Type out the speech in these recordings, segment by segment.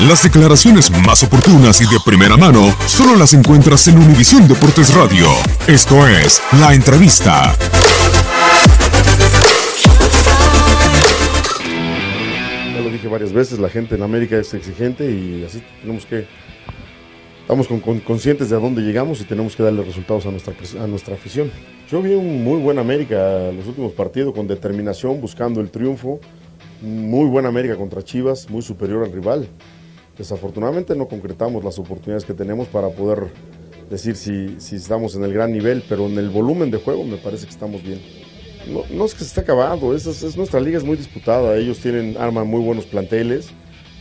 Las declaraciones más oportunas y de primera mano solo las encuentras en Univisión Deportes Radio. Esto es La Entrevista. Ya lo dije varias veces, la gente en América es exigente y así tenemos que... Estamos con- con- conscientes de a dónde llegamos y tenemos que darle resultados a nuestra, a nuestra afición. Yo vi un muy buen América los últimos partidos con determinación, buscando el triunfo. Muy buen América contra Chivas, muy superior al rival. Desafortunadamente no concretamos las oportunidades que tenemos para poder decir si, si estamos en el gran nivel, pero en el volumen de juego me parece que estamos bien. No, es que se esté acabando, es, es- es- nuestra liga es muy disputada, ellos tienen, arman muy buenos planteles,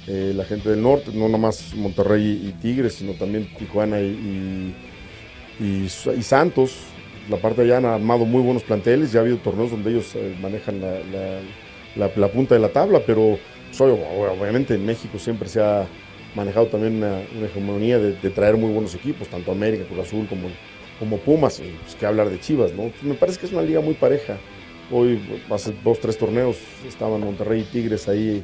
eh, la gente del norte, no nomás Monterrey y Tigres, sino también Tijuana y, y- y- Santos, la parte de allá han armado muy buenos planteles, ya ha habido torneos donde ellos eh, manejan la- la- punta de la tabla, pero pues, ob- obviamente en México siempre se ha manejado también una, una hegemonía de, traer muy buenos equipos, tanto América, Cruz Azul como, como Pumas, y pues que hablar de Chivas, ¿no? Me parece que es una liga muy pareja. Hoy, hace dos, tres torneos, estaban Monterrey y Tigres ahí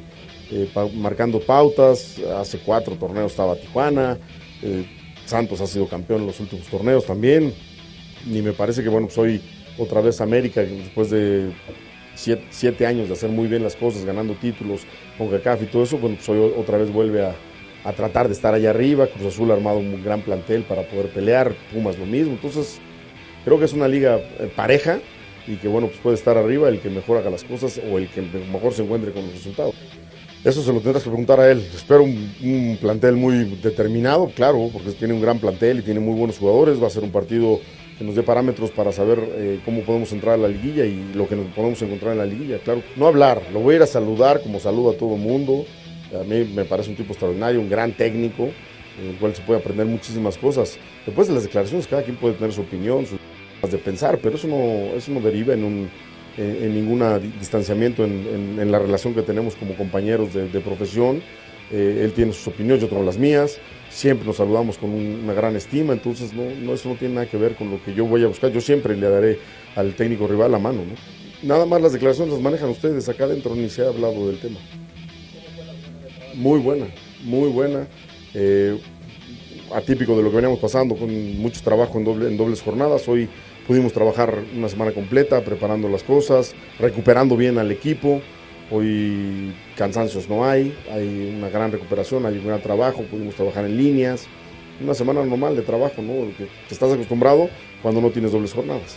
eh, marcando pautas. Hace cuatro torneos estaba Tijuana. eh, Santos ha sido campeón en los últimos torneos también. Y me parece que, bueno, pues otra vez América, después de siete, años de hacer muy bien las cosas, ganando títulos con CACAF y todo eso, bueno, pues hoy otra vez vuelve a, a tratar de estar allá arriba. Cruz Azul ha armado un gran plantel para poder pelear. Pumas lo mismo. Entonces, creo que es una liga eh, pareja y que bueno, pues puede estar arriba el que mejor haga las cosas o el que mejor se encuentre con los resultados. Eso se lo tendrás que preguntar a él. Espero un, plantel muy determinado, claro, porque tiene un gran plantel y tiene muy buenos jugadores. Va a ser un partido que nos dé parámetros para saber eh, cómo podemos entrar a la liguilla y lo que nos podemos encontrar en la liguilla. Claro, no hablar, lo voy a ir a saludar como saludo a todo mundo. A mí me parece un tipo extraordinario, un gran técnico, en el cual se puede aprender muchísimas cosas. Después de las declaraciones, cada quien puede tener su opinión, sus de pensar, pero eso no deriva en un en, en ningún distanciamiento en, la relación que tenemos como compañeros de, profesión. Eh, él tiene sus opiniones, yo tengo las mías. Siempre nos saludamos con un- una gran estima, entonces no, eso no tiene nada que ver con lo que yo voy a buscar. Yo siempre le daré al técnico rival la mano. ¿no? Nada más las declaraciones las manejan ustedes, acá adentro ni se ha hablado del tema. Muy buena, muy buena. Eh, atípico de lo que veníamos pasando, con mucho trabajo en, doble- en dobles jornadas. Hoy pudimos trabajar una semana completa, preparando las cosas, recuperando bien al equipo. Hoy cansancios no hay, hay una gran recuperación, hay un gran trabajo, pudimos trabajar en líneas. Una semana normal de trabajo, ¿no? Que, estás acostumbrado cuando no tienes dobles jornadas.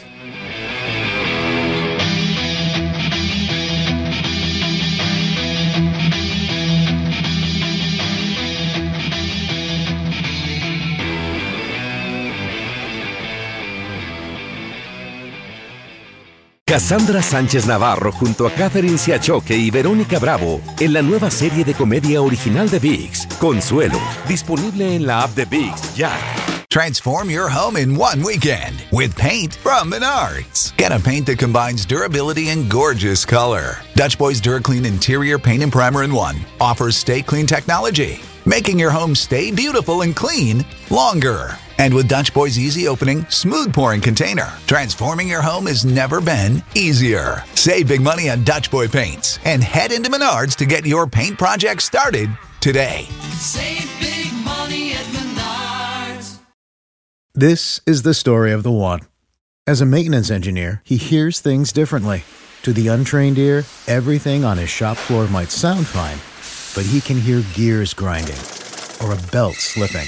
Cassandra Sánchez Navarro junto a Catherine Siachoque y Verónica Bravo en la nueva serie de comedia original de VIX, Consuelo, disponible en la app de VIX ya. Transform your home in one weekend with paint from Menards. Get a paint that combines durability and gorgeous color. Dutch Boys DuraClean Interior Paint and Primer in One offers stay clean technology. making your home stay beautiful and clean longer. And with Dutch Boy's easy opening, smooth pouring container, transforming your home has never been easier. Save big money on Dutch Boy paints and head into Menards to get your paint project started today. Save big money at Menards. This is the story of the one. As a maintenance engineer, he hears things differently. To the untrained ear, everything on his shop floor might sound fine, but he can hear gears grinding or a belt slipping.